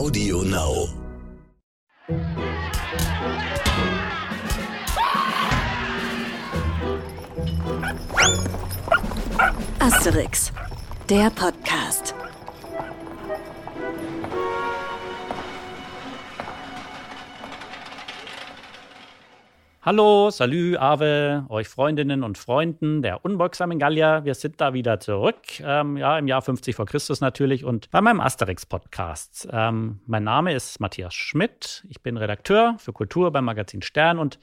Audio Now. Asterix, der Podcast. Hallo, salü, Ave, euch Freundinnen und Freunden der unbeugsamen Gallier. Wir sind da wieder zurück, ähm, ja, im Jahr 50 vor Christus natürlich und bei meinem Asterix-Podcast. Ähm, mein Name ist Matthias Schmidt. Ich bin Redakteur für Kultur beim Magazin Stern und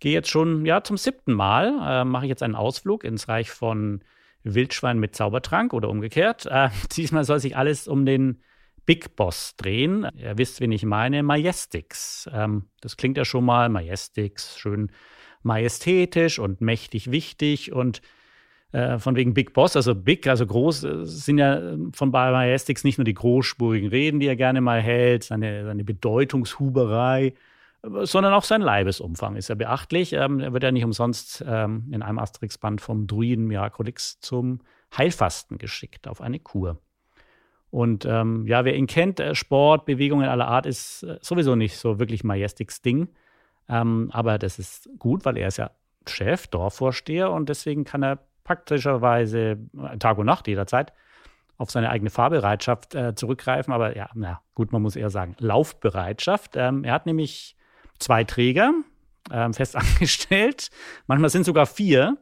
gehe jetzt schon, ja, zum siebten Mal, äh, mache ich jetzt einen Ausflug ins Reich von Wildschwein mit Zaubertrank oder umgekehrt. Äh, diesmal soll sich alles um den Big Boss drehen. Ihr wisst, wen ich meine, Majestix. Ähm, das klingt ja schon mal Majestix, schön majestätisch und mächtig wichtig und äh, von wegen Big Boss, also Big, also groß, äh, sind ja von Majestix nicht nur die großspurigen Reden, die er gerne mal hält, seine, seine Bedeutungshuberei, sondern auch sein Leibesumfang ist ja beachtlich. Ähm, er wird ja nicht umsonst ähm, in einem Asterix-Band vom Druiden Miraculix zum Heilfasten geschickt, auf eine Kur. Und ähm, ja, wer ihn kennt, äh, Sport, Bewegungen aller Art ist äh, sowieso nicht so wirklich Majestics Ding. Ähm, aber das ist gut, weil er ist ja Chef, Dorfvorsteher und deswegen kann er praktischerweise äh, Tag und Nacht jederzeit auf seine eigene Fahrbereitschaft äh, zurückgreifen. Aber ja, na gut, man muss eher sagen, Laufbereitschaft. Ähm, er hat nämlich zwei Träger ähm, fest angestellt. Manchmal sind sogar vier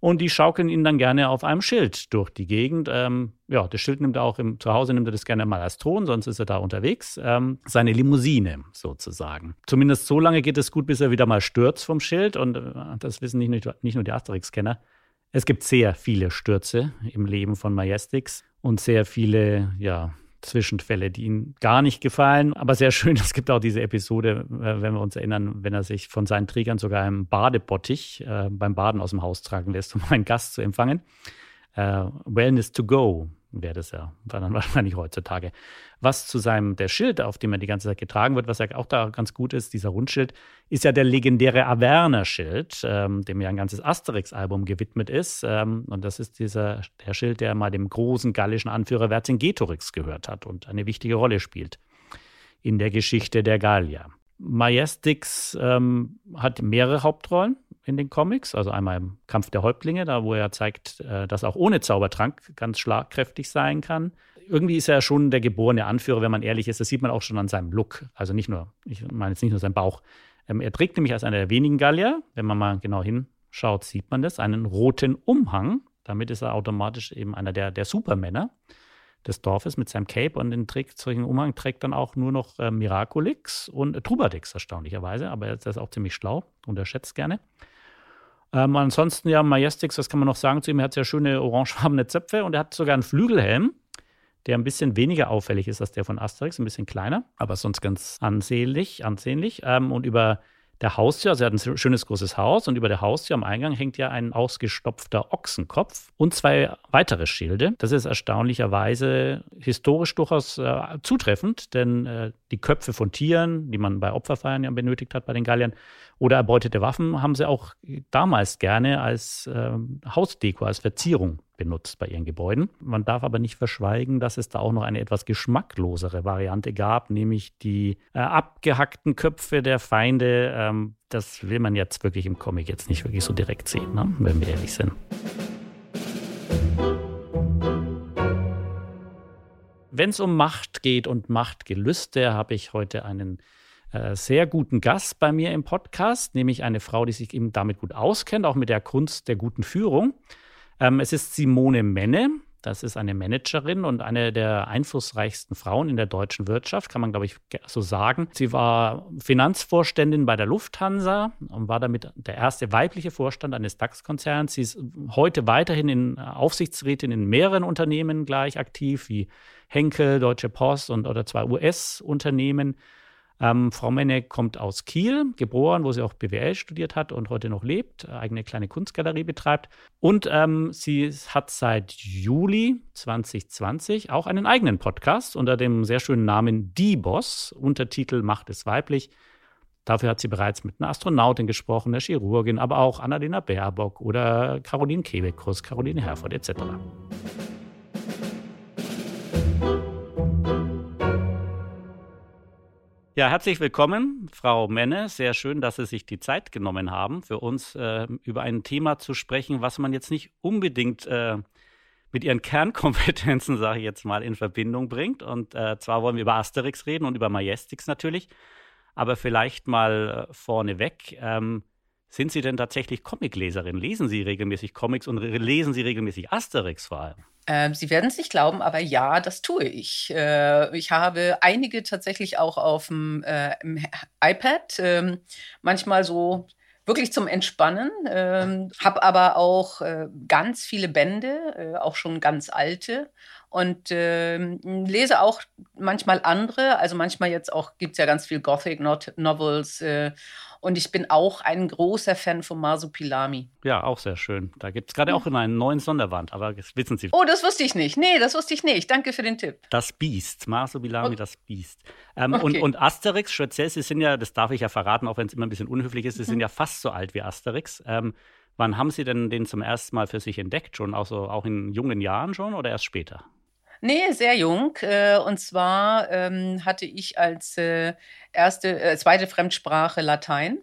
und die schaukeln ihn dann gerne auf einem Schild durch die Gegend. Ähm, ja, das Schild nimmt er auch im, zu Hause, nimmt er das gerne mal als Thron, sonst ist er da unterwegs. Ähm, seine Limousine sozusagen. Zumindest so lange geht es gut, bis er wieder mal stürzt vom Schild und äh, das wissen nicht nur, nicht nur die Asterix-Kenner. Es gibt sehr viele Stürze im Leben von Majestix und sehr viele, ja, Zwischenfälle, die ihm gar nicht gefallen. Aber sehr schön, es gibt auch diese Episode, äh, wenn wir uns erinnern, wenn er sich von seinen Trägern sogar im Badebottich äh, beim Baden aus dem Haus tragen lässt, um einen Gast zu empfangen. Äh, Wellness to go wäre das ja dann wahrscheinlich heutzutage. Was zu seinem, der Schild, auf dem er die ganze Zeit getragen wird, was ja auch da ganz gut ist, dieser Rundschild, ist ja der legendäre Averner-Schild, ähm, dem ja ein ganzes Asterix-Album gewidmet ist. Ähm, und das ist dieser, der Schild, der mal dem großen gallischen Anführer Vercingetorix gehört hat und eine wichtige Rolle spielt in der Geschichte der Gallier. Majestix ähm, hat mehrere Hauptrollen in den Comics. Also einmal im Kampf der Häuptlinge, da wo er zeigt, äh, dass auch ohne Zaubertrank ganz schlagkräftig sein kann. Irgendwie ist er schon der geborene Anführer, wenn man ehrlich ist. Das sieht man auch schon an seinem Look. Also nicht nur, ich meine jetzt nicht nur seinen Bauch. Ähm, er trägt nämlich als einer der wenigen Gallier, wenn man mal genau hinschaut, sieht man das, einen roten Umhang. Damit ist er automatisch eben einer der, der Supermänner des Dorfes mit seinem Cape und den trägt, solchen Umhang trägt dann auch nur noch äh, Miraculix und äh, Trubadix erstaunlicherweise, aber er ist auch ziemlich schlau, unterschätzt gerne. Ähm, ansonsten ja, Majestix, was kann man noch sagen zu ihm? Er hat sehr schöne orangefarbene Zöpfe und er hat sogar einen Flügelhelm, der ein bisschen weniger auffällig ist als der von Asterix, ein bisschen kleiner, aber sonst ganz ansehnlich. ansehnlich. Ähm, und über der Haustür, also er hat ein schönes großes Haus und über der Haustür am Eingang hängt ja ein ausgestopfter Ochsenkopf und zwei weitere Schilde. Das ist erstaunlicherweise historisch durchaus äh, zutreffend, denn äh, die Köpfe von Tieren, die man bei Opferfeiern ja benötigt hat bei den Galliern, oder erbeutete Waffen haben sie auch damals gerne als äh, Hausdeko, als Verzierung benutzt bei ihren Gebäuden. Man darf aber nicht verschweigen, dass es da auch noch eine etwas geschmacklosere Variante gab, nämlich die äh, abgehackten Köpfe der Feinde. Ähm, das will man jetzt wirklich im Comic jetzt nicht wirklich so direkt sehen, ne? wenn wir ehrlich sind. Wenn es um Macht geht und Machtgelüste, habe ich heute einen äh, sehr guten Gast bei mir im Podcast, nämlich eine Frau, die sich eben damit gut auskennt, auch mit der Kunst der guten Führung. Ähm, es ist Simone Menne. Das ist eine Managerin und eine der einflussreichsten Frauen in der deutschen Wirtschaft, kann man, glaube ich, so sagen. Sie war Finanzvorständin bei der Lufthansa und war damit der erste weibliche Vorstand eines DAX-Konzerns. Sie ist heute weiterhin in Aufsichtsrätin in mehreren Unternehmen gleich aktiv, wie Henkel, Deutsche Post und oder zwei US-Unternehmen. Ähm, Frau Menne kommt aus Kiel, geboren, wo sie auch BWL studiert hat und heute noch lebt, eigene kleine Kunstgalerie betreibt. Und ähm, sie hat seit Juli 2020 auch einen eigenen Podcast unter dem sehr schönen Namen Die Boss, Untertitel Macht es weiblich. Dafür hat sie bereits mit einer Astronautin gesprochen, einer Chirurgin, aber auch Annalena Baerbock oder Caroline Kebekus, Caroline Herford etc. Ja, herzlich willkommen, Frau Menne. Sehr schön, dass Sie sich die Zeit genommen haben, für uns äh, über ein Thema zu sprechen, was man jetzt nicht unbedingt äh, mit Ihren Kernkompetenzen, sage ich jetzt mal, in Verbindung bringt. Und äh, zwar wollen wir über Asterix reden und über Majestix natürlich. Aber vielleicht mal äh, vorneweg. Ähm, sind Sie denn tatsächlich Comicleserin? Lesen Sie regelmäßig Comics und lesen Sie regelmäßig Asterix vor allem? Ähm, Sie werden es nicht glauben, aber ja, das tue ich. Äh, ich habe einige tatsächlich auch auf dem äh, iPad, äh, manchmal so wirklich zum Entspannen, ähm, habe aber auch äh, ganz viele Bände, äh, auch schon ganz alte und ähm, lese auch manchmal andere, also manchmal jetzt auch gibt es ja ganz viel Gothic Novels äh, und ich bin auch ein großer Fan von Masupilami. Ja, auch sehr schön. Da gibt es gerade auch in einen neuen Sonderwand, aber das wissen Sie. Oh, das wusste ich nicht. Nee, das wusste ich nicht. Danke für den Tipp. Das Biest. Masupilami, okay. das Biest. Ähm, okay. und, und Asterix, speziell, Sie sind ja, das darf ich ja verraten, auch wenn es immer ein bisschen unhöflich ist, Sie mhm. sind ja fast so alt wie Asterix. Ähm, wann haben Sie denn den zum ersten Mal für sich entdeckt? Schon auch, so, auch in jungen Jahren schon oder erst später? Nee, sehr jung. Äh, und zwar ähm, hatte ich als äh, erste, äh, zweite Fremdsprache Latein.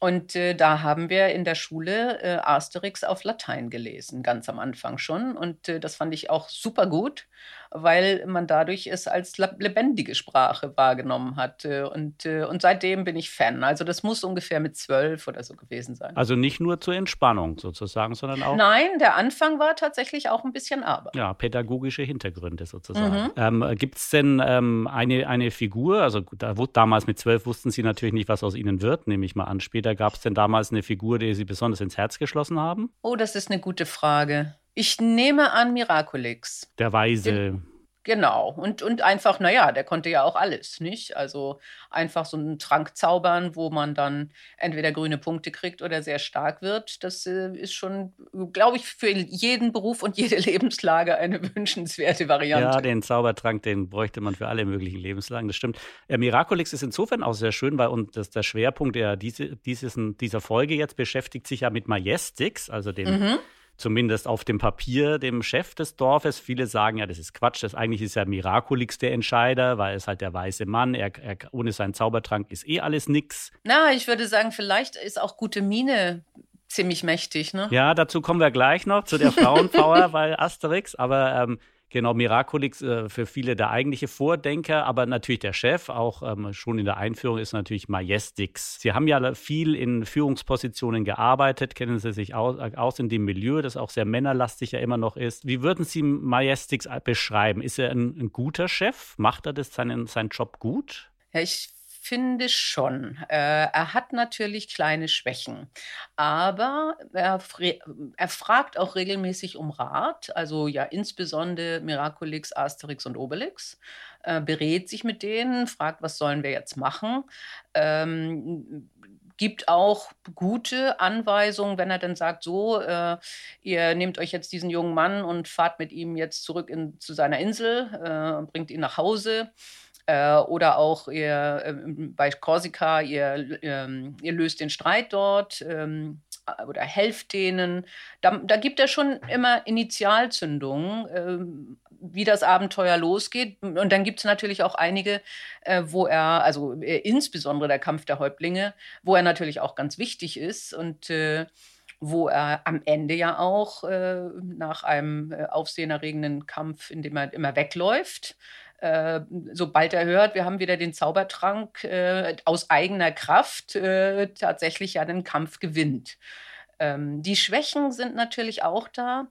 Und äh, da haben wir in der Schule äh, Asterix auf Latein gelesen, ganz am Anfang schon. Und äh, das fand ich auch super gut weil man dadurch es als lebendige Sprache wahrgenommen hat. Äh, und, äh, und seitdem bin ich Fan. Also das muss ungefähr mit zwölf oder so gewesen sein. Also nicht nur zur Entspannung sozusagen, sondern auch. Nein, der Anfang war tatsächlich auch ein bisschen Arbeit. Ja, pädagogische Hintergründe sozusagen. Mhm. Ähm, Gibt es denn ähm, eine, eine Figur, also da, damals mit zwölf wussten Sie natürlich nicht, was aus Ihnen wird, nehme ich mal an. Später gab es denn damals eine Figur, die Sie besonders ins Herz geschlossen haben? Oh, das ist eine gute Frage. Ich nehme an Miraculix. Der Weise. Den, genau. Und, und einfach, naja, der konnte ja auch alles, nicht? Also einfach so einen Trank zaubern, wo man dann entweder grüne Punkte kriegt oder sehr stark wird. Das äh, ist schon, glaube ich, für jeden Beruf und jede Lebenslage eine wünschenswerte Variante. Ja, den Zaubertrank, den bräuchte man für alle möglichen Lebenslagen, das stimmt. Äh, Miraculix ist insofern auch sehr schön, weil und das, der Schwerpunkt der, diese, dieses, dieser Folge jetzt beschäftigt sich ja mit Majestix, also dem. Mhm zumindest auf dem Papier dem Chef des Dorfes. Viele sagen ja, das ist Quatsch, das eigentlich ist ja Miraculix der Entscheider, weil es halt der weiße Mann, er, er, ohne seinen Zaubertrank ist eh alles nix. Na, ich würde sagen, vielleicht ist auch gute Mine ziemlich mächtig, ne? Ja, dazu kommen wir gleich noch zu der Frauenpower bei Asterix, aber ähm, Genau, Miraculix äh, für viele der eigentliche Vordenker, aber natürlich der Chef, auch ähm, schon in der Einführung ist natürlich Majestix. Sie haben ja viel in Führungspositionen gearbeitet, kennen Sie sich aus, äh, aus in dem Milieu, das auch sehr männerlastig ja immer noch ist. Wie würden Sie Majestix beschreiben? Ist er ein, ein guter Chef? Macht er das seinen, seinen Job gut? Ja, ich finde schon. Äh, er hat natürlich kleine Schwächen, aber er, er, fragt auch regelmäßig um Rat, also ja insbesondere Miraculix, Asterix und Obelix, äh, berät sich mit denen, fragt, was sollen wir jetzt machen. Ähm, gibt auch gute Anweisungen, wenn er dann sagt, so, äh, ihr nehmt euch jetzt diesen jungen Mann und fahrt mit ihm jetzt zurück in, zu seiner Insel, äh, bringt ihn nach Hause. Äh, oder auch ihr, äh, bei Korsika, ihr, ähm, ihr löst den Streit dort ähm, oder helft denen. Da, da, gibt er schon immer Initialzündungen, äh, wie das Abenteuer losgeht. Und dann gibt es natürlich auch einige, äh, wo er, also äh, insbesondere der Kampf der Häuptlinge, wo er natürlich auch ganz wichtig ist und äh, wo er am Ende ja auch äh, nach einem äh, aufsehenerregenden Kampf, in dem er immer wegläuft, äh, sobald er hört, wir haben wieder den Zaubertrank äh, aus eigener Kraft, äh, tatsächlich ja den Kampf gewinnt. Ähm, die Schwächen sind natürlich auch da.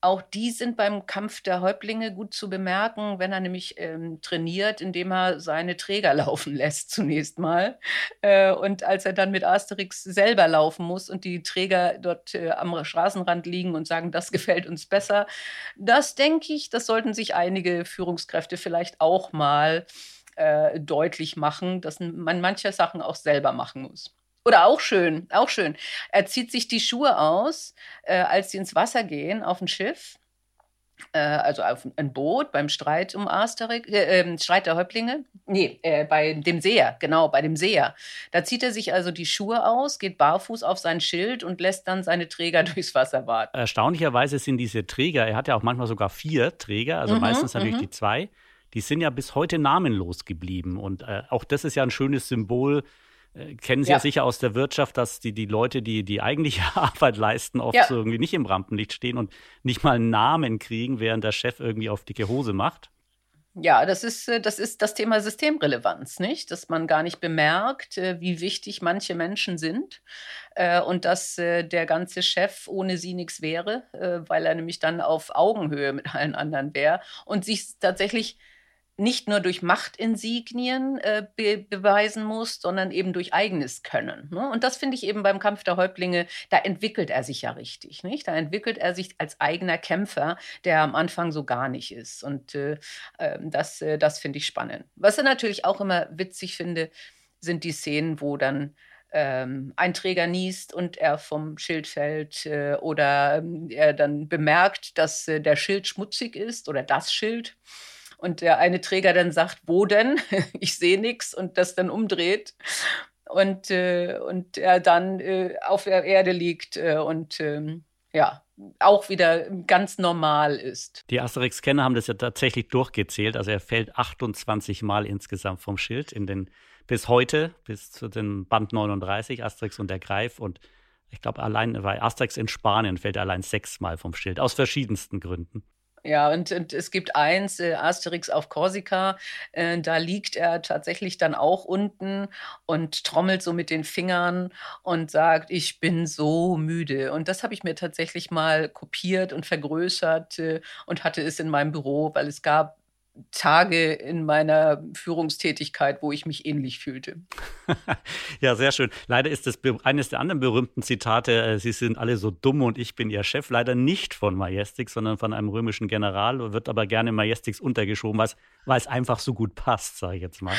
Auch die sind beim Kampf der Häuptlinge gut zu bemerken, wenn er nämlich ähm, trainiert, indem er seine Träger laufen lässt zunächst mal. Äh, und als er dann mit Asterix selber laufen muss und die Träger dort äh, am Straßenrand liegen und sagen, das gefällt uns besser, das denke ich, das sollten sich einige Führungskräfte vielleicht auch mal äh, deutlich machen, dass man manche Sachen auch selber machen muss. Oder auch schön, auch schön. Er zieht sich die Schuhe aus, äh, als sie ins Wasser gehen auf ein Schiff. Äh, also auf ein Boot beim Streit um Asterix, äh, ähm, Streit der Häuptlinge. Nee, äh, bei dem Seher, genau, bei dem Seher. Da zieht er sich also die Schuhe aus, geht barfuß auf sein Schild und lässt dann seine Träger durchs Wasser warten. Erstaunlicherweise sind diese Träger, er hat ja auch manchmal sogar vier Träger, also mhm, meistens natürlich mhm. die zwei die sind ja bis heute namenlos geblieben. Und äh, auch das ist ja ein schönes Symbol. Äh, kennen Sie ja. ja. sicher aus der Wirtschaft, dass die, die Leute, die die eigentliche Arbeit leisten, oft ja. so irgendwie nicht im Rampenlicht stehen und nicht mal einen Namen kriegen, während der Chef irgendwie auf dicke Hose macht. Ja, das ist, äh, das ist das Thema Systemrelevanz, nicht? Dass man gar nicht bemerkt, äh, wie wichtig manche Menschen sind und dass der ganze Chef ohne sie nichts wäre, weil er nämlich dann auf Augenhöhe mit allen anderen wäre und sich tatsächlich nicht nur durch Machtinsignien äh, be beweisen muss, sondern eben durch eigenes Können. Ne? Und das finde ich eben beim Kampf der Häuptlinge, da entwickelt er sich ja richtig. Nicht? Da entwickelt er sich als eigener Kämpfer, der am Anfang so gar nicht ist. Und äh, ähm, das, äh, das finde ich spannend. Was ich natürlich auch immer witzig finde, sind die Szenen, wo dann ähm, ein Träger niest und er vom Schild fällt äh, oder ähm, er dann bemerkt, dass äh, der Schild schmutzig ist oder das Schild und der eine Träger dann sagt, wo denn? ich sehe nichts und das dann umdreht und, äh, und er dann äh, auf der Erde liegt äh, und ähm, ja, auch wieder ganz normal ist. Die Asterix-Kenner haben das ja tatsächlich durchgezählt. Also er fällt 28 Mal insgesamt vom Schild in den bis heute, bis zu den Band 39, Asterix und der Greif. Und ich glaube, allein bei Asterix in Spanien fällt er allein sechsmal vom Schild, aus verschiedensten Gründen. Ja, und, und, es gibt eins, äh, Asterix auf Korsika, äh, da liegt er tatsächlich dann auch unten und trommelt so mit den Fingern und sagt, ich bin so müde. Und das habe ich mir tatsächlich mal kopiert und vergrößert äh, und hatte es in meinem Büro, weil es gab Tage in meiner Führungstätigkeit, wo ich mich ähnlich fühlte. ja, sehr schön. Leider ist das eines der anderen berühmten Zitate, äh, Sie sind alle so dumm und ich bin Ihr Chef, leider nicht von Majestix, sondern von einem römischen General, wird aber gerne Majestix untergeschoben, weil es einfach so gut passt, sage ich jetzt mal.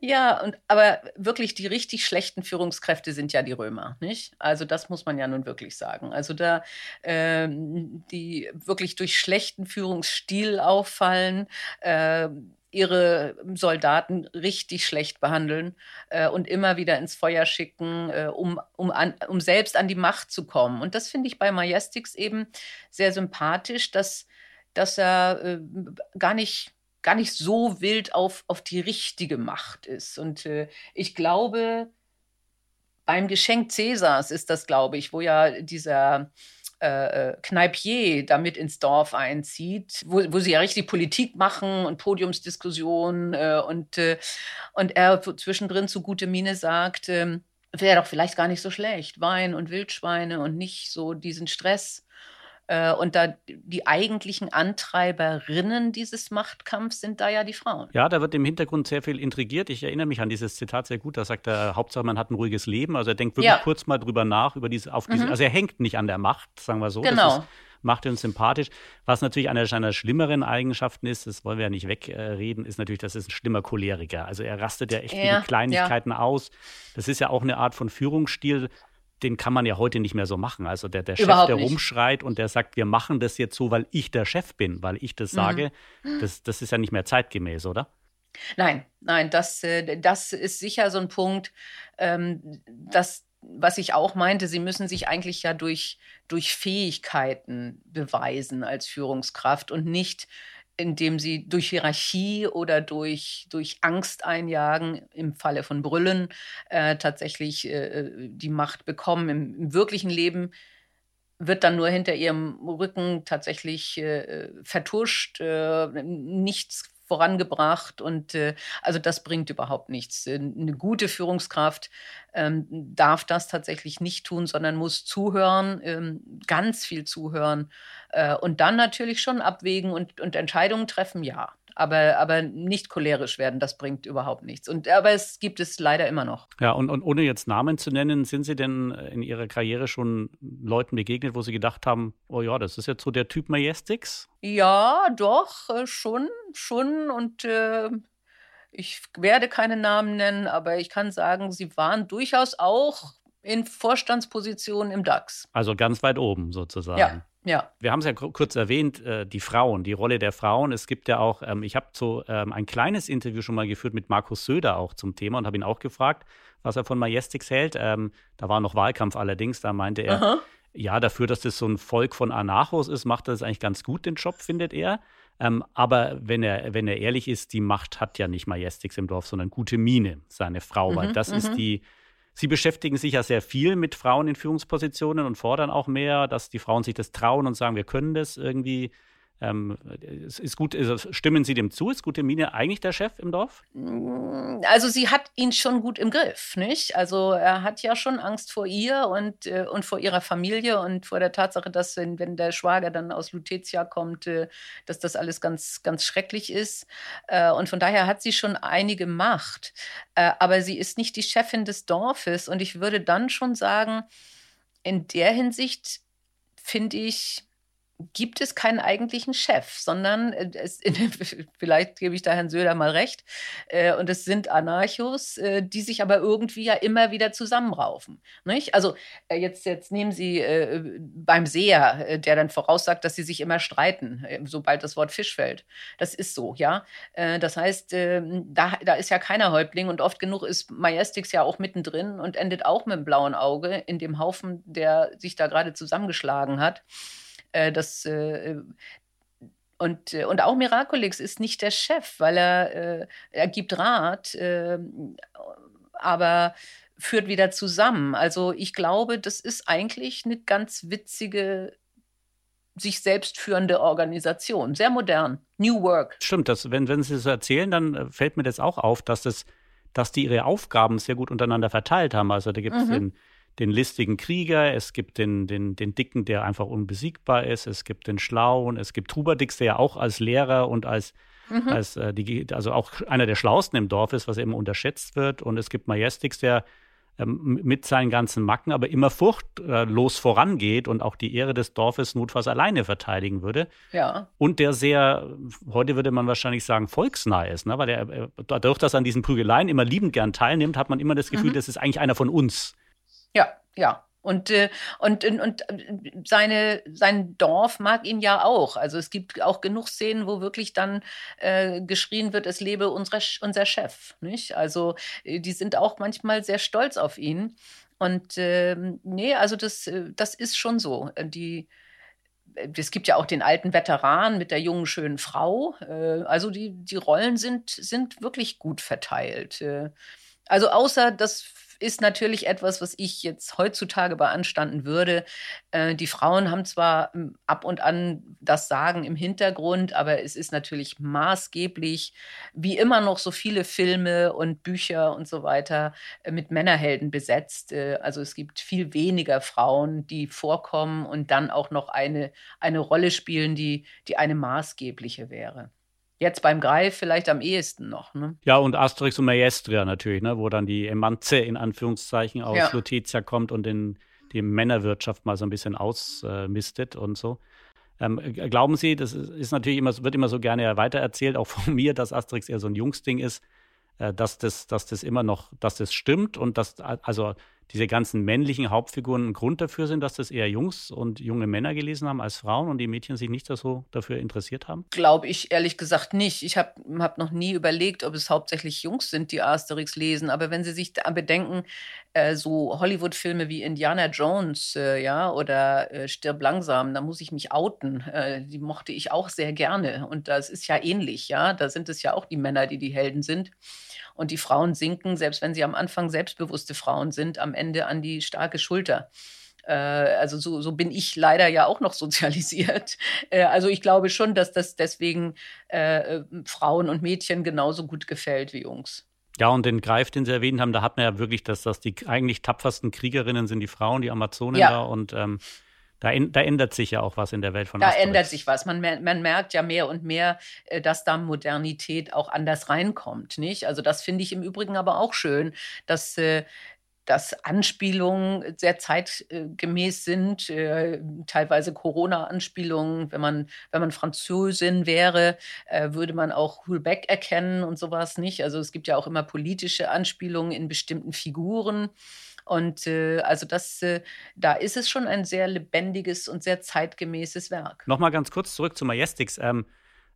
Ja, und, aber wirklich die richtig schlechten Führungskräfte sind ja die Römer, nicht? Also das muss man ja nun wirklich sagen. Also da, ähm, die wirklich durch schlechten Führungsstil auffallen, äh, ihre Soldaten richtig schlecht behandeln äh, und immer wieder ins Feuer schicken, äh, um, um, an, um selbst an die Macht zu kommen. Und das finde ich bei Majestix eben sehr sympathisch, dass, dass er äh, gar nicht gar nicht so wild auf, auf die richtige Macht ist. Und äh, ich glaube, beim Geschenk Cäsars ist das, glaube ich, wo ja dieser äh, äh, Kneipier damit ins Dorf einzieht, wo, wo sie ja richtig Politik machen und Podiumsdiskussionen äh, und, äh, und er zwischendrin zu gute Miene sagt, äh, wäre doch vielleicht gar nicht so schlecht, Wein und Wildschweine und nicht so diesen Stress. Äh, und da die eigentlichen Antreiberinnen dieses Machtkampfs sind da ja die Frauen. Ja, da wird im Hintergrund sehr viel intrigiert. Ich erinnere mich an dieses Zitat sehr gut. Da sagt er, Hauptsache man hat ein ruhiges Leben. Also er denkt wirklich ja. kurz mal drüber nach, über diese, auf diese, mhm. also er hängt nicht an der Macht, sagen wir so. Genau. Das macht uns sympathisch. Was natürlich eine seiner schlimmeren Eigenschaften ist, das wollen wir ja nicht wegreden, ist natürlich, dass es ein schlimmer Choleriker. Also er rastet ja echt ja, Kleinigkeiten ja. aus. Das ist ja auch eine Art von Führungsstil, den kann man ja heute nicht mehr so machen. Also der, der Chef, der nicht. rumschreit und der sagt, wir machen das jetzt so, weil ich der Chef bin, weil ich das sage, mhm. das, das ist ja nicht mehr zeitgemäß, oder? Nein, nein, das, äh, das ist sicher so ein Punkt, ähm, das, was ich auch meinte, sie müssen sich eigentlich ja durch, durch Fähigkeiten beweisen als Führungskraft und nicht indem sie durch Hierarchie oder durch, durch Angst einjagen, im Falle von Brüllen, äh, tatsächlich äh, die Macht bekommen. Im, Im, wirklichen Leben wird dann nur hinter ihrem Rücken tatsächlich äh, vertuscht, äh, nichts vorangebracht und äh, also das bringt überhaupt nichts. Äh, eine gute Führungskraft ähm, darf das tatsächlich nicht tun, sondern muss zuhören, ähm, ganz viel zuhören äh, und dann natürlich schon abwägen und, und Entscheidungen treffen, ja aber, aber nicht cholerisch werden, das bringt überhaupt nichts. Und, aber es gibt es leider immer noch. Ja, und, und ohne jetzt Namen zu nennen, sind Sie denn in Ihrer Karriere schon Leuten begegnet, wo Sie gedacht haben, oh ja, das ist jetzt so der Typ Majestix? Ja, doch, äh, schon, schon. Und äh, ich werde keine Namen nennen, aber ich kann sagen, Sie waren durchaus auch in Vorstandspositionen im DAX. Also ganz weit oben sozusagen. Ja. Ja. Wir haben es ja kurz erwähnt, äh, die Frauen, die Rolle der Frauen. Es gibt ja auch, ähm, ich habe so ähm, ein kleines Interview schon mal geführt mit Markus Söder auch zum Thema und habe ihn auch gefragt, was er von Majestix hält. Ähm, da war noch Wahlkampf allerdings, da meinte er, Aha. ja, dafür, dass das so ein Volk von Anarchos ist, macht das eigentlich ganz gut den Job, findet er. Ähm, aber wenn er, wenn er ehrlich ist, die Macht hat ja nicht Majestix im Dorf, sondern gute Mine, seine Frau. Mhm, weil das ist mhm. die, Sie beschäftigen sich ja sehr viel mit Frauen in Führungspositionen und fordern auch mehr, dass die Frauen sich das trauen und sagen, wir können das irgendwie ähm, ist gut, ist, stimmen Sie dem zu? Ist Gute Mine eigentlich der Chef im Dorf? Mm, also sie hat ihn schon gut im Griff, nicht? Also er hat ja schon Angst vor ihr und, äh, und vor ihrer Familie und vor der Tatsache, dass wenn, wenn der Schwager dann aus Lutetia kommt, äh, dass das alles ganz, ganz schrecklich ist. Äh, und von daher hat sie schon einige Macht. Äh, aber sie ist nicht die Chefin des Dorfes. Und ich würde dann schon sagen, in der Hinsicht finde ich, gibt es keinen eigentlichen Chef, sondern äh, es, vielleicht gebe ich da Herrn Söder mal recht, äh, und es sind Anarchos, äh, die sich aber irgendwie ja immer wieder zusammenraufen. Nicht? Also jetzt, jetzt nehmen Sie beim Seher, der dann voraussagt, dass sie sich immer streiten, sobald das Wort Fisch fällt. Das ist so, ja. das heißt, ähm, da, da ist ja keiner Häuptling und oft genug ist Majestix ja auch mittendrin und endet auch mit dem blauen Auge in dem Haufen, der sich da gerade zusammengeschlagen hat. Äh, das, äh, und, äh, und auch Miraculix ist nicht der Chef, weil er, äh, er gibt Rat, äh, aber führt wieder zusammen. Also ich glaube, das ist eigentlich eine ganz witzige, sich selbst führende Organisation. Sehr modern. New Work. Stimmt, das, wenn, wenn Sie das erzählen, dann fällt mir das auch auf, dass, das, dass die ihre Aufgaben sehr gut untereinander verteilt haben. Also da gibt es mhm. den den listigen Krieger, es gibt den, den, den Dicken, der einfach unbesiegbar ist, es gibt den Schlauen, es gibt Trubadix, der ja auch als Lehrer und als, mhm. als äh, die, also auch einer der Schlausten im Dorf ist, was immer unterschätzt wird. Und es gibt Majestix, der ähm, mit seinen ganzen Macken aber immer furchtlos vorangeht und auch die Ehre des Dorfes notfalls alleine verteidigen würde. Ja. Und der sehr, heute würde man wahrscheinlich sagen, volksnah ist, ne? weil er dadurch, dass er an diesen Prügeleien immer liebend gern teilnimmt, hat man immer das Gefühl, mhm. das ist eigentlich einer von uns. Ja, ja. Und, äh, und, und, äh, seine, sein Dorf mag ihn ja auch. Also es gibt auch genug Szenen, wo wirklich dann äh, geschrien wird, es lebe unsere, unser Chef. Nicht? Also äh, die sind auch manchmal sehr stolz auf ihn. Und äh, nee, also das, das ist schon so. Die, es gibt ja auch den alten Veteran mit der jungen, schönen Frau. Also die, die Rollen sind, sind wirklich gut verteilt. Also außer das ist natürlich etwas, was ich jetzt heutzutage beanstanden würde. Äh, die Frauen haben zwar hm, ab und an das Sagen im Hintergrund, aber es ist natürlich maßgeblich, wie immer noch so viele Filme und Bücher und so weiter äh, mit Männerhelden besetzt. Äh, also es gibt viel weniger Frauen, die vorkommen und dann auch noch eine, eine Rolle spielen, die, die eine maßgebliche wäre. Jetzt beim Greif vielleicht am ehesten noch. Ne? Ja, und Asterix und Maestria natürlich, ne? wo dann die Emanze in Anführungszeichen aus ja. Lutetia kommt und in die Männerwirtschaft mal so ein bisschen ausmistet äh, und so. Ähm, glauben Sie, das ist natürlich immer, wird immer so gerne weitererzählt, auch von mir, dass Asterix eher so ein Jungsding ist, äh, dass, das, dass das immer noch, dass das stimmt und dass, also diese ganzen männlichen Hauptfiguren ein Grund dafür sind, dass das eher Jungs und junge Männer gelesen haben als Frauen und die Mädchen sich nicht so dafür interessiert haben? Glaube ich ehrlich gesagt nicht. Ich habe hab noch nie überlegt, ob es hauptsächlich Jungs sind, die Asterix lesen. Aber wenn Sie sich bedenken, äh, so Hollywood-Filme wie Indiana Jones, äh, ja, oder äh, Stirb langsam, da muss ich mich outen. Äh, die mochte ich auch sehr gerne. Und das ist ja ähnlich, ja. Da sind es ja auch die Männer, die die Helden sind. Und die Frauen sinken, selbst wenn sie am Anfang selbstbewusste Frauen sind, am Ende an die starke Schulter. Äh, also so, so bin ich leider ja auch noch sozialisiert. Äh, also ich glaube schon, dass das deswegen äh, Frauen und Mädchen genauso gut gefällt wie Jungs. Ja, und den Greif, den Sie erwähnt haben, da hat man ja wirklich, dass das die eigentlich tapfersten Kriegerinnen sind die Frauen, die Amazonen ja. da und ähm, da, da, ändert sich ja auch was in der Welt von Da Asterix. ändert sich was. Man, man, merkt ja mehr und mehr, äh, dass da Modernität auch anders reinkommt. Nicht? Also das finde ich im Übrigen aber auch schön, dass äh, dass Anspielungen sehr zeitgemäß sind, äh, teilweise Corona-Anspielungen. Wenn man, wenn man Französin wäre, würde man auch Hulbeck erkennen und sowas nicht. Also es gibt ja auch immer politische Anspielungen in bestimmten Figuren. Und äh, also das, äh, da ist es schon ein sehr lebendiges und sehr zeitgemäßes Werk. Nochmal ganz kurz zurück zu Majestix. Ähm,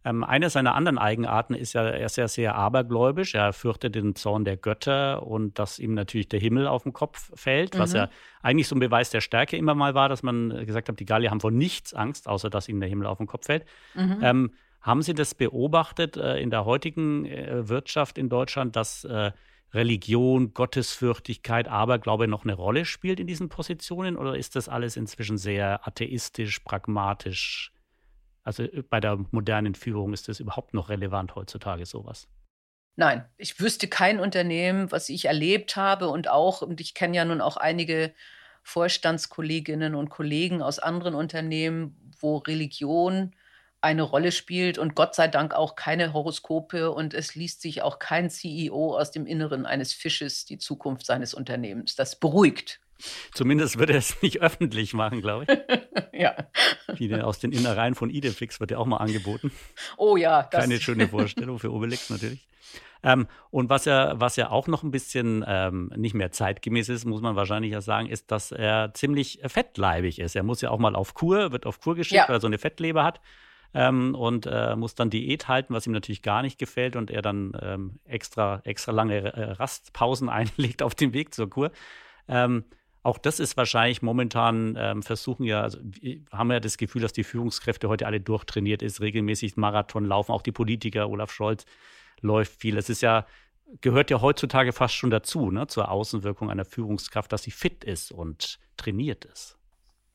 ähm, eine seiner anderen Eigenarten ist ja, er ist ja sehr abergläubisch. Er fürchtet den Zorn der Götter und dass ihm natürlich der Himmel auf den Kopf fällt, mhm. was ja eigentlich so ein Beweis der Stärke immer mal war, dass man gesagt hat, die Gallier haben vor nichts Angst, außer dass ihnen der Himmel auf den Kopf fällt. Mhm. Ähm, Haben Sie das beobachtet äh, in der heutigen äh, Wirtschaft in Deutschland, dass äh, Religion, Gottesfürchtigkeit, Aberglaube noch eine Rolle spielt in diesen Positionen? Oder ist das alles inzwischen sehr atheistisch, pragmatisch? Also äh, bei der modernen Führung ist das überhaupt noch relevant heutzutage sowas? Nein, ich wüsste kein Unternehmen, was ich erlebt habe und auch, und ich kenne ja nun auch einige Vorstandskolleginnen und Kollegen aus anderen Unternehmen, wo Religion eine Rolle spielt und Gott sei Dank auch keine Horoskope und es liest sich auch kein CEO aus dem Inneren eines Fisches die Zukunft seines Unternehmens. Das beruhigt. Zumindest wird er es nicht öffentlich machen, glaube ich. ja. Wie aus den Innereien von Idefix wird ja auch mal angeboten. Oh ja. Das Keine schöne Vorstellung für Obelix natürlich. Ähm, und was ja, was ja auch noch ein bisschen ähm, nicht mehr zeitgemäß ist, muss man wahrscheinlich ja sagen, ist, dass er ziemlich fettleibig ist. Er muss ja auch mal auf Kur, wird auf Kur geschickt, ja. weil er so eine Fettleber hat ähm, und äh, muss dann Diät halten, was ihm natürlich gar nicht gefällt und er dann ähm, extra, extra lange äh, Rastpausen einlegt auf dem Weg zur Kur. Ähm, auch das ist wahrscheinlich momentan ähm, versuchen ja, also haben ja das Gefühl, dass die Führungskräfte heute alle durchtrainiert ist, regelmäßig Marathon laufen, auch die Politiker, Olaf Scholz läuft viel. Es ist ja, gehört ja heutzutage fast schon dazu, ne, zur Außenwirkung einer Führungskraft, dass sie fit ist und trainiert ist.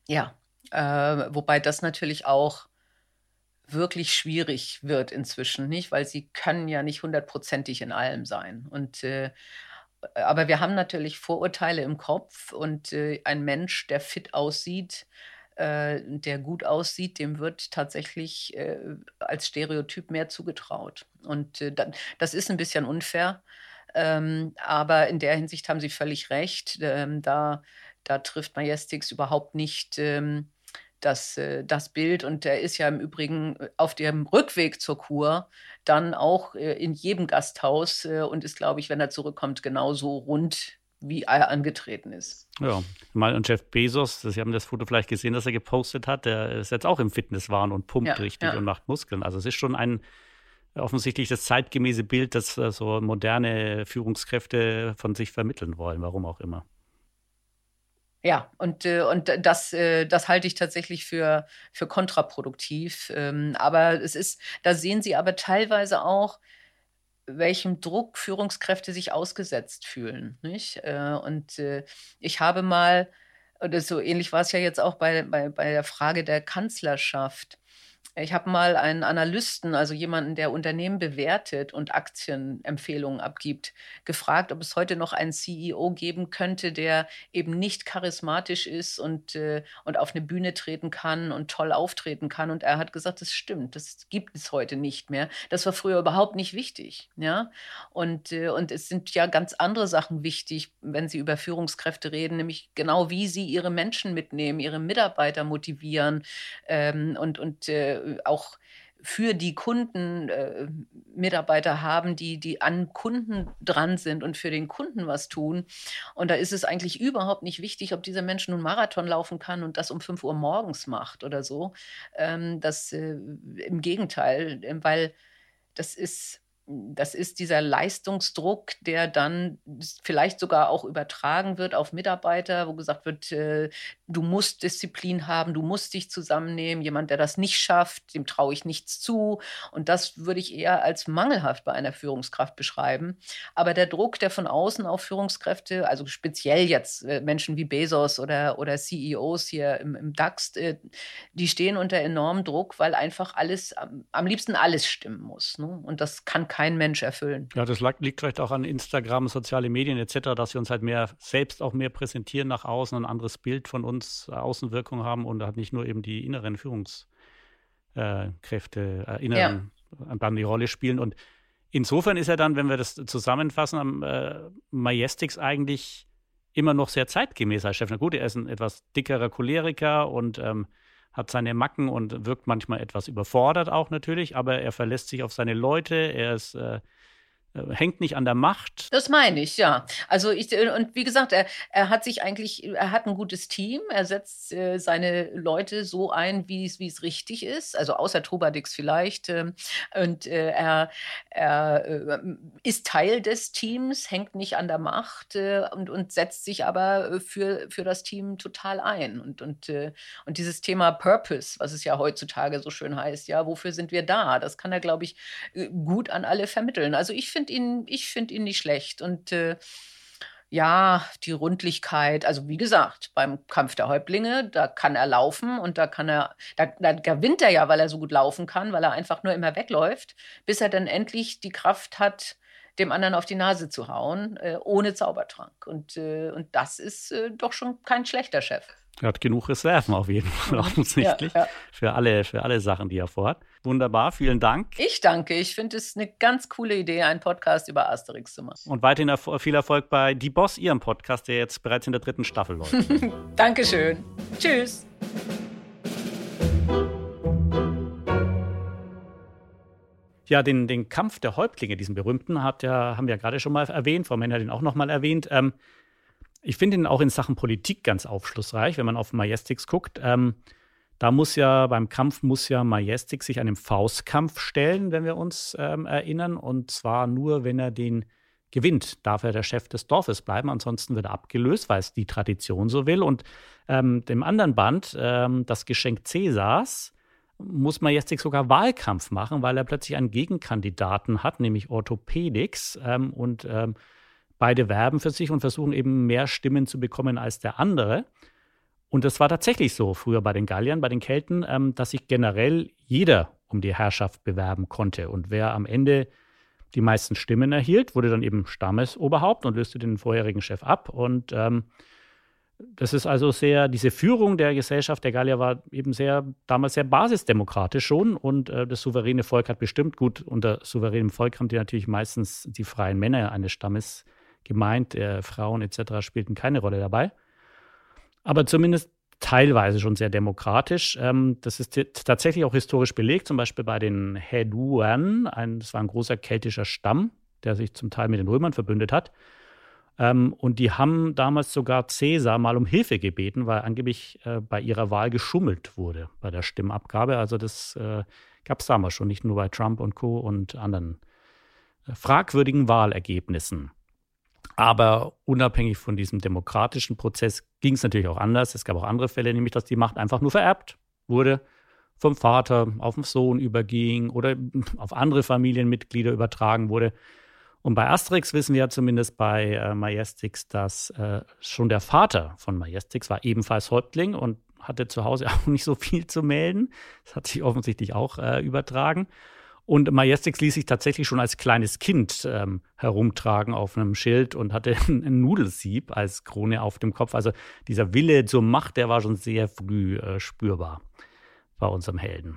Ja, äh, wobei das natürlich auch wirklich schwierig wird inzwischen, nicht? Weil sie können ja nicht hundertprozentig in allem sein. Und äh, aber wir haben natürlich Vorurteile im Kopf und äh, ein Mensch, der fit aussieht, äh, der gut aussieht, dem wird tatsächlich äh, als Stereotyp mehr zugetraut. Und äh, das ist ein bisschen unfair. Ähm, aber in der Hinsicht haben Sie völlig recht. Ähm, da, da trifft Majestix überhaupt nicht ähm, das, äh, das Bild. Und der ist ja im Übrigen äh, auf dem Rückweg zur Kur dann auch äh, in jedem Gasthaus und ist, glaube ich, wenn er zurückkommt, genauso rund wie er angetreten ist. Ja, mal und Jeff Bezos, Sie haben das Foto vielleicht gesehen, das er gepostet hat, der ist jetzt auch im Fitnesswahn und pumpt ja, richtig ja. und macht Muskeln. Also es ist schon ein offensichtlich das zeitgemäße Bild, das so moderne Führungskräfte von sich vermitteln wollen, warum auch immer. Ja, und, äh, und das, äh, das halte ich tatsächlich für, für kontraproduktiv. Ähm, aber es ist, da sehen Sie aber teilweise auch, welchem Druck Führungskräfte sich ausgesetzt fühlen. Nicht? Äh, und ich habe mal, oder so ähnlich war es ja jetzt auch bei, bei, bei der Frage der Kanzlerschaft, ich habe mal einen Analysten, also jemanden, der Unternehmen bewertet und Aktienempfehlungen abgibt, gefragt, ob es heute noch einen CEO geben könnte, der eben nicht charismatisch ist und, äh, und auf eine Bühne treten kann und toll auftreten kann. Und er hat gesagt, das stimmt, das gibt es heute nicht mehr. Das war früher überhaupt nicht wichtig. Ja? Und, äh, und es sind ja ganz andere Sachen wichtig, wenn Sie über Führungskräfte reden, nämlich genau wie Sie Ihre Menschen mitnehmen, Ihre Mitarbeiter motivieren ähm, und, und äh, auch für die Kunden äh, Mitarbeiter haben, die, die an Kunden dran sind und für den Kunden was tun. Und da ist es eigentlich überhaupt nicht wichtig, ob dieser Mensch nun Marathon laufen kann und das um 5 Uhr morgens macht oder so. Ähm, das äh, im Gegenteil, weil das ist das ist dieser Leistungsdruck, der dann vielleicht sogar auch übertragen wird auf Mitarbeiter, wo gesagt wird, äh, du musst Disziplin haben, du musst dich zusammennehmen. Jemand, der das nicht schafft, dem traue ich nichts zu. Und das würde ich eher als mangelhaft bei einer Führungskraft beschreiben. Aber der Druck, der von außen auf Führungskräfte, also speziell jetzt äh, Menschen wie Bezos oder, oder CEOs hier im, im DAX, äh, die stehen unter enormem Druck, weil einfach alles, am, liebsten alles stimmen muss. Ne? Und das kann kein kein Mensch erfüllen. Ja, das liegt vielleicht auch an Instagram, soziale Medien etc., dass wir uns halt mehr selbst auch mehr präsentieren nach außen, ein anderes Bild von uns, äh, Außenwirkung haben und halt nicht nur eben die inneren Führungskräfte, äh, inneren ja. dann die Rolle spielen. Und insofern ist er dann, wenn wir das zusammenfassen, am äh, Majestix eigentlich immer noch sehr zeitgemäß als Chef. Na gut, er ist ein etwas dickerer Choleriker und ähm, hat seine Macken und wirkt manchmal etwas überfordert auch natürlich, aber er verlässt sich auf seine Leute, er ist äh, hängt nicht an der Macht. Das meine ich, ja. Also ich, äh, und wie gesagt, er, er hat sich eigentlich, er hat ein gutes Team, er setzt äh, seine Leute so ein, wie es, richtig ist, also außer Trubadix vielleicht. Äh, und äh, er, er äh, ist Teil des Teams, hängt nicht an der Macht und, und setzt sich aber für, für das Team total ein. Und, und, und dieses Thema Purpose, was es ja heutzutage so schön heißt, ja, wofür sind wir da? Das kann er, glaube ich, gut an alle vermitteln. Also ich finde, finde ihn, ich finde ihn nicht schlecht. Und äh, ja, die Rundlichkeit, also wie gesagt, beim Kampf der Häuptlinge, da kann er laufen und da kann er, da, da gewinnt er ja, weil er so gut laufen kann, weil er einfach nur immer wegläuft, bis er dann endlich die Kraft hat, dem anderen auf die Nase zu hauen, äh, ohne Zaubertrank. Und, äh, und das ist äh, doch schon kein schlechter Chef. Er hat genug Reserven auf jeden Fall, mhm. offensichtlich. Ja, ja. Für, alle, für alle Sachen, die er vorhat. Wunderbar, vielen Dank. Ich danke. Ich finde es eine ganz coole Idee, einen Podcast über Asterix zu machen. Und weiterhin viel Erfolg bei Die Boss, Ihrem Podcast, der jetzt bereits in der dritten Staffel läuft. Dankeschön. Tschüss. Ja, den, den Kampf der Häuptlinge, diesen berühmten, hat ja, haben wir ja gerade schon mal erwähnt. Frau Männer hat ihn auch noch mal erwähnt. Ähm, ich finde ihn auch in Sachen Politik ganz aufschlussreich, wenn man auf Majestix guckt. Ähm, da muss ja beim Kampf muss ja Majestic sich einem Faustkampf stellen, wenn wir uns ähm, erinnern. Und zwar nur, wenn er den gewinnt, darf er der Chef des Dorfes bleiben. Ansonsten wird er abgelöst, weil es die Tradition so will. Und ähm, dem anderen Band, ähm, das Geschenk Cäsars, muss Majestic sogar Wahlkampf machen, weil er plötzlich einen Gegenkandidaten hat, nämlich Orthopädix. Ähm, und ähm, beide werben für sich und versuchen eben mehr Stimmen zu bekommen als der andere. Und das war tatsächlich so früher bei den Galliern, bei den Kelten, ähm, dass sich generell jeder um die Herrschaft bewerben konnte. Und wer am Ende die meisten Stimmen erhielt, wurde dann eben Stammesoberhaupt und löste den vorherigen Chef ab. Und ähm, das ist also sehr, diese Führung der Gesellschaft der Gallier war eben sehr, damals sehr basisdemokratisch schon und äh, das souveräne Volk hat bestimmt, gut, unter souveränem Volk haben die natürlich meistens die freien Männer eines Stammes gemeint, äh, Frauen etc. spielten keine Rolle dabei aber zumindest teilweise schon sehr demokratisch. Ähm, das ist tatsächlich auch historisch belegt, zum Beispiel bei den Heduan, ein, das war ein großer keltischer Stamm, der sich zum Teil mit den Römern verbündet hat. Ähm, und die haben damals sogar Caesar mal um Hilfe gebeten, weil angeblich äh, bei ihrer Wahl geschummelt wurde bei der Stimmabgabe. Also das äh, gab es damals schon, nicht nur bei Trump und Co. und anderen äh, fragwürdigen Wahlergebnissen. Aber unabhängig von diesem demokratischen Prozess ging es natürlich auch anders. Es gab auch andere Fälle, nämlich dass die Macht einfach nur vererbt wurde, vom Vater auf den Sohn überging oder auf andere Familienmitglieder übertragen wurde. Und bei Asterix wissen wir ja zumindest bei äh, Majestix, dass äh, schon der Vater von Majestix war ebenfalls Häuptling und hatte zu Hause auch nicht so viel zu melden. Das hat sich offensichtlich auch äh, übertragen. Und Majestix ließ sich tatsächlich schon als kleines Kind ähm, herumtragen auf einem Schild und hatte ein Nudelsieb als Krone auf dem Kopf. Also dieser Wille zur Macht, der war schon sehr früh äh, spürbar bei unserem Helden.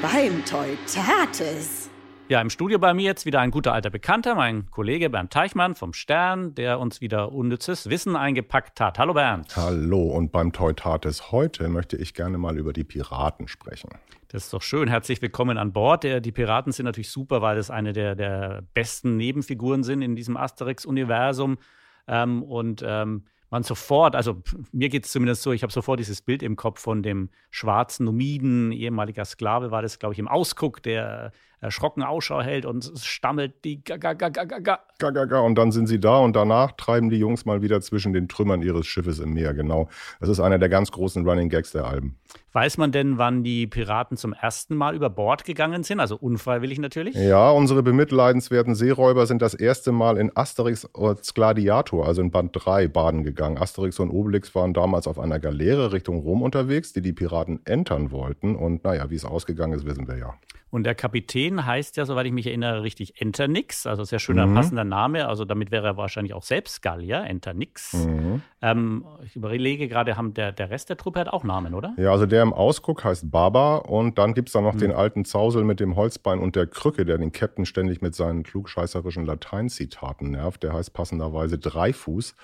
Beim Teutates. Ja, im Studio bei mir jetzt wieder ein guter alter Bekannter, mein Kollege Bernd Teichmann vom Stern, der uns wieder unnützes Wissen eingepackt hat. Hallo Bernd. Hallo und beim Teutates heute möchte ich gerne mal über die Piraten sprechen. Das ist doch schön. Herzlich willkommen an Bord. Die Piraten sind natürlich super, weil das eine der, der besten Nebenfiguren sind in diesem Asterix-Universum. Ähm, und ähm, man sofort, also mir geht es zumindest so, ich habe sofort dieses Bild im Kopf von dem schwarzen Numiden, ehemaliger Sklave war das, glaube ich, im Ausguck, der erschrocken Ausschau hält und stammelt die. Gaga, und dann sind sie da und danach treiben die Jungs mal wieder zwischen den Trümmern ihres Schiffes im Meer, genau. Das ist einer der ganz großen Running Gags der Alben. Weiß man denn, wann die Piraten zum ersten Mal über Bord gegangen sind? Also unfreiwillig natürlich? Ja, unsere bemitleidenswerten Seeräuber sind das erste Mal in Asterix als Gladiator, also in Band 3, baden gegangen. Asterix und Obelix waren damals auf einer Galeere Richtung Rom unterwegs, die die Piraten entern wollten. Und naja, wie es ausgegangen ist, wissen wir ja. Und der Kapitän heißt ja, soweit ich mich erinnere, richtig Enternix. Also sehr schöner, mhm. passender Name. Also damit wäre er wahrscheinlich auch selbst Gallier, Enternix. Mhm. Ähm, ich überlege gerade, haben der, der Rest der Truppe hat auch Namen, oder? Ja, also der im Ausguck heißt Baba. Und dann gibt es da noch mhm. den alten Zausel mit dem Holzbein und der Krücke, der den Captain ständig mit seinen klugscheißerischen Lateinzitaten nervt. Der heißt passenderweise Dreifuß.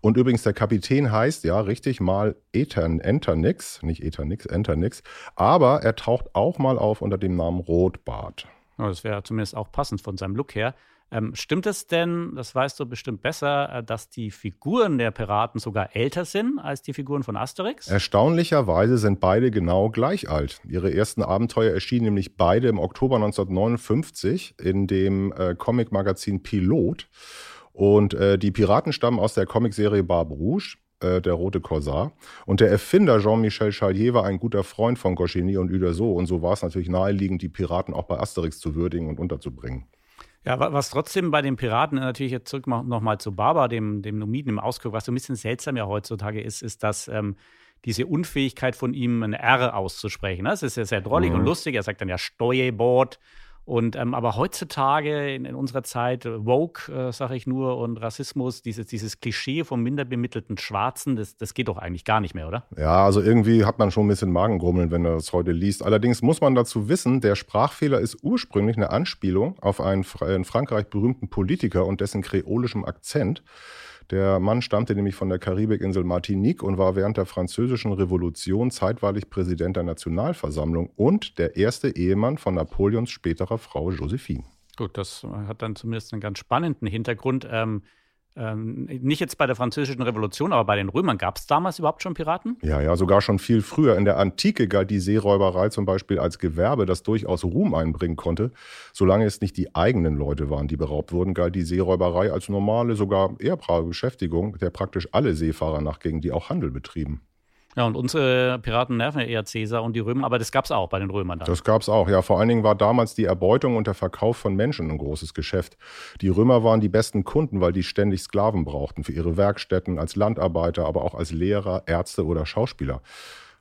Und übrigens, der Kapitän heißt, ja, richtig, mal Etern, Enternix. Nicht Eternix, Enternix. Aber er taucht auch mal auf unter dem Namen Rotbart. Ja, das wäre zumindest auch passend von seinem Look her. Ähm, stimmt es denn, das weißt du bestimmt besser, äh, dass die Figuren der Piraten sogar älter sind als die Figuren von Asterix? Erstaunlicherweise sind beide genau gleich alt. Ihre ersten Abenteuer erschienen nämlich beide im Oktober 1959 in dem äh, Comic-Magazin Pilot. Und äh, die Piraten stammen aus der Comicserie Barbe Rouge äh, der Rote Korsar. Und der Erfinder Jean-Michel Chalier war ein guter Freund von Goscinny und Uderso. Und so war es natürlich naheliegend, die Piraten auch bei Asterix zu würdigen und unterzubringen. Ja, was trotzdem bei den Piraten natürlich jetzt zurück nochmal zu Barber, dem, dem Numiden im Ausguck, was so ein bisschen seltsam ja heutzutage ist, ist, dass ähm, diese Unfähigkeit von ihm ein R auszusprechen. Das ist ja sehr drollig mhm. und lustig. Er sagt dann ja Steuerbord und ähm, aber heutzutage in, in, unserer Zeit, äh, Woke, äh, sage ich nur, und Rassismus, dieses, dieses Klischee vom minderbemittelten Schwarzen, das, das geht doch eigentlich gar nicht mehr, oder? Ja, also irgendwie hat man schon ein bisschen Magengrummeln, wenn er das heute liest. Allerdings muss man dazu wissen, der Sprachfehler ist ursprünglich eine Anspielung auf einen in Frankreich berühmten Politiker und dessen kreolischem Akzent. Der Mann stammte nämlich von der Karibikinsel Martinique und war während der Französischen Revolution zeitweilig Präsident der Nationalversammlung und der erste Ehemann von Napoleons späterer Frau Josephine. Gut, das hat dann zumindest einen ganz spannenden Hintergrund. Ähm, ähm, nicht jetzt bei der Französischen Revolution, aber bei den Römern gab es damals überhaupt schon Piraten? Ja, ja, sogar schon viel früher. In der Antike galt die Seeräuberei zum Beispiel als Gewerbe, das durchaus Ruhm einbringen konnte. Solange es nicht die eigenen Leute waren, die beraubt wurden, galt die Seeräuberei als normale, sogar ehrbrave Beschäftigung, der praktisch alle Seefahrer nachgingen, die auch Handel betrieben. Ja, und unsere Piraten nerven ja eher Cäsar und die Römer, aber das gab es auch bei den Römern dann. Das gab es auch, ja. Vor allen Dingen war damals die Erbeutung und der Verkauf von Menschen ein großes Geschäft. Die Römer waren die besten Kunden, weil die ständig Sklaven brauchten für ihre Werkstätten, als Landarbeiter, aber auch als Lehrer, Ärzte oder Schauspieler.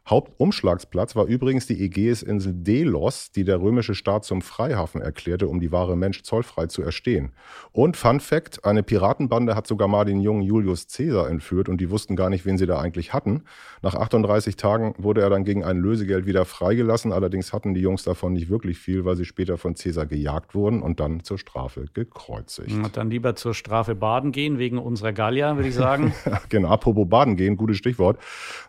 Hauptumschlagsplatz war übrigens die Ägäisinsel Delos, die der römische Staat zum Freihafen erklärte, um die wahre Mensch zollfrei zu erstehen. Und Fun Fact: Eine Piratenbande hat sogar mal den jungen Julius Caesar entführt und die wussten gar nicht, wen sie da eigentlich hatten. Nach 38 Tagen wurde er dann gegen ein Lösegeld wieder freigelassen. Allerdings hatten die Jungs davon nicht wirklich viel, weil sie später von Caesar gejagt wurden und dann zur Strafe gekreuzigt. Und dann lieber zur Strafe baden gehen, wegen unserer Gallier, würde ich sagen. genau, apropos baden gehen, gutes Stichwort.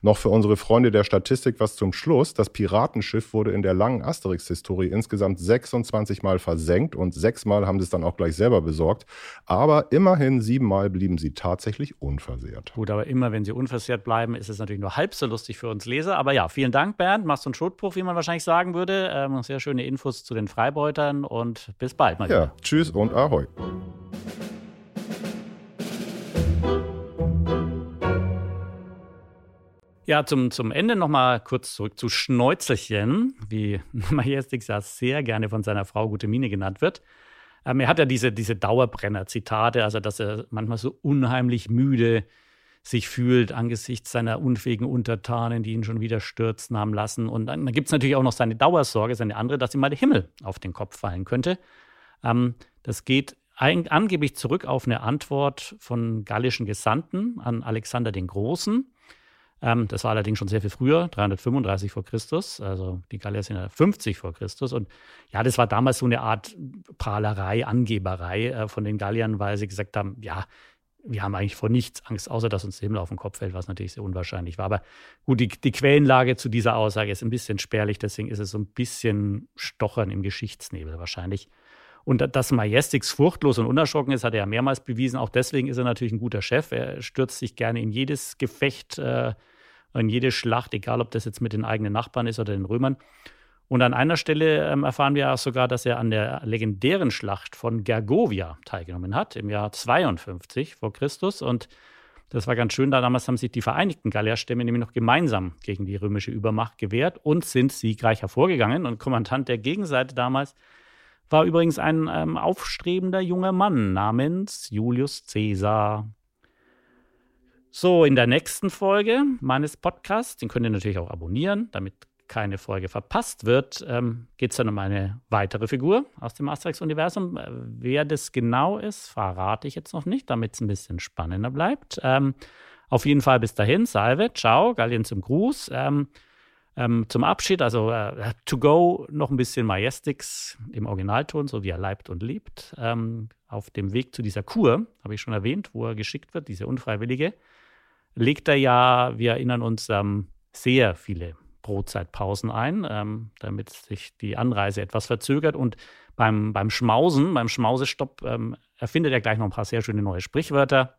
Noch für unsere Freunde der Stadt Statistik was zum Schluss. Das Piratenschiff wurde in der langen Asterix-Historie insgesamt 26 Mal versenkt und sechs Mal haben sie es dann auch gleich selber besorgt. Aber immerhin sieben Mal blieben sie tatsächlich unversehrt. Gut, aber immer wenn sie unversehrt bleiben, ist es natürlich nur halb so lustig für uns Leser. Aber ja, vielen Dank, Bernd. Machst du einen Schotbruch, wie man wahrscheinlich sagen würde. Ähm, sehr schöne Infos zu den Freibeutern und bis bald mal. Ja, tschüss und ahoi. Ja, zum, zum Ende nochmal kurz zurück zu Schnäuzelchen, wie Majestix ja sehr gerne von seiner Frau Gute Mine genannt wird. Ähm, er hat ja diese, diese Dauerbrenner-Zitate, also dass er manchmal so unheimlich müde sich fühlt angesichts seiner unfähigen Untertanen, die ihn schon wieder stürzen haben lassen. Und dann, dann gibt es natürlich auch noch seine Dauersorge, seine andere, dass ihm mal der Himmel auf den Kopf fallen könnte. Ähm, das geht ein, angeblich zurück auf eine Antwort von gallischen Gesandten an Alexander den Großen. Ähm, das war allerdings schon sehr viel früher, 335 vor Christus. Also die Gallier sind ja 50 vor Christus. Und ja, das war damals so eine Art Prahlerei, Angeberei äh, von den Galliern, weil sie gesagt haben, ja, wir haben eigentlich vor nichts Angst, außer dass uns der Himmel auf den Kopf fällt, was natürlich sehr unwahrscheinlich war. Aber gut, die, die Quellenlage zu dieser Aussage ist ein bisschen spärlich, deswegen ist es so ein bisschen Stochern im Geschichtsnebel wahrscheinlich. Und dass Majestix furchtlos und unerschrocken ist, hat er ja mehrmals bewiesen. Auch deswegen ist er natürlich ein guter Chef. Er stürzt sich gerne in jedes Gefecht, äh, in jede Schlacht, egal ob das jetzt mit den eigenen Nachbarn ist oder den Römern. Und an einer Stelle ähm, erfahren wir auch sogar, dass er an der legendären Schlacht von Gergovia teilgenommen hat, im Jahr 52 vor Christus. Und das war ganz schön, da damals haben sich die Vereinigten Gallierstämme nämlich noch gemeinsam gegen die römische Übermacht gewehrt und sind siegreich hervorgegangen. Und Kommandant der Gegenseite damals war übrigens ein ähm, aufstrebender junger Mann namens Julius Caesar. So, in der nächsten Folge meines Podcasts, den könnt ihr natürlich auch abonnieren, damit keine Folge verpasst wird, ähm, geht es dann um eine weitere Figur aus dem Asterix-Universum. Äh, wer das genau ist, verrate ich jetzt noch nicht, damit es ein bisschen spannender bleibt. Ähm, auf jeden Fall bis dahin, Salve, ciao, Gallien zum Gruß. Ähm, ähm, zum Abschied, also äh, to go, noch ein bisschen Majestix im Originalton, so wie er leibt und lebt. Ähm, auf dem Weg zu dieser Kur, habe ich schon erwähnt, wo er geschickt wird, diese unfreiwillige legt er ja, wir erinnern uns, ähm, sehr viele Brotzeitpausen ein, ähm, damit sich die Anreise etwas verzögert. Und beim, beim Schmausen, beim Schmausestopp, ähm, erfindet er gleich noch ein paar sehr schöne neue Sprichwörter.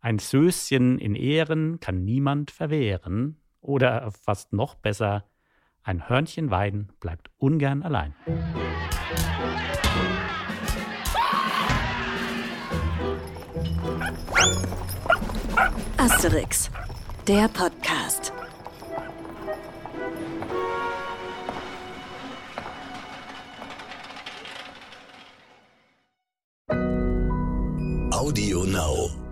Ein Söschen in Ehren kann niemand verwehren. Oder fast noch besser, ein Hörnchen weiden bleibt ungern allein. Asterix, der Podcast. Audio Now.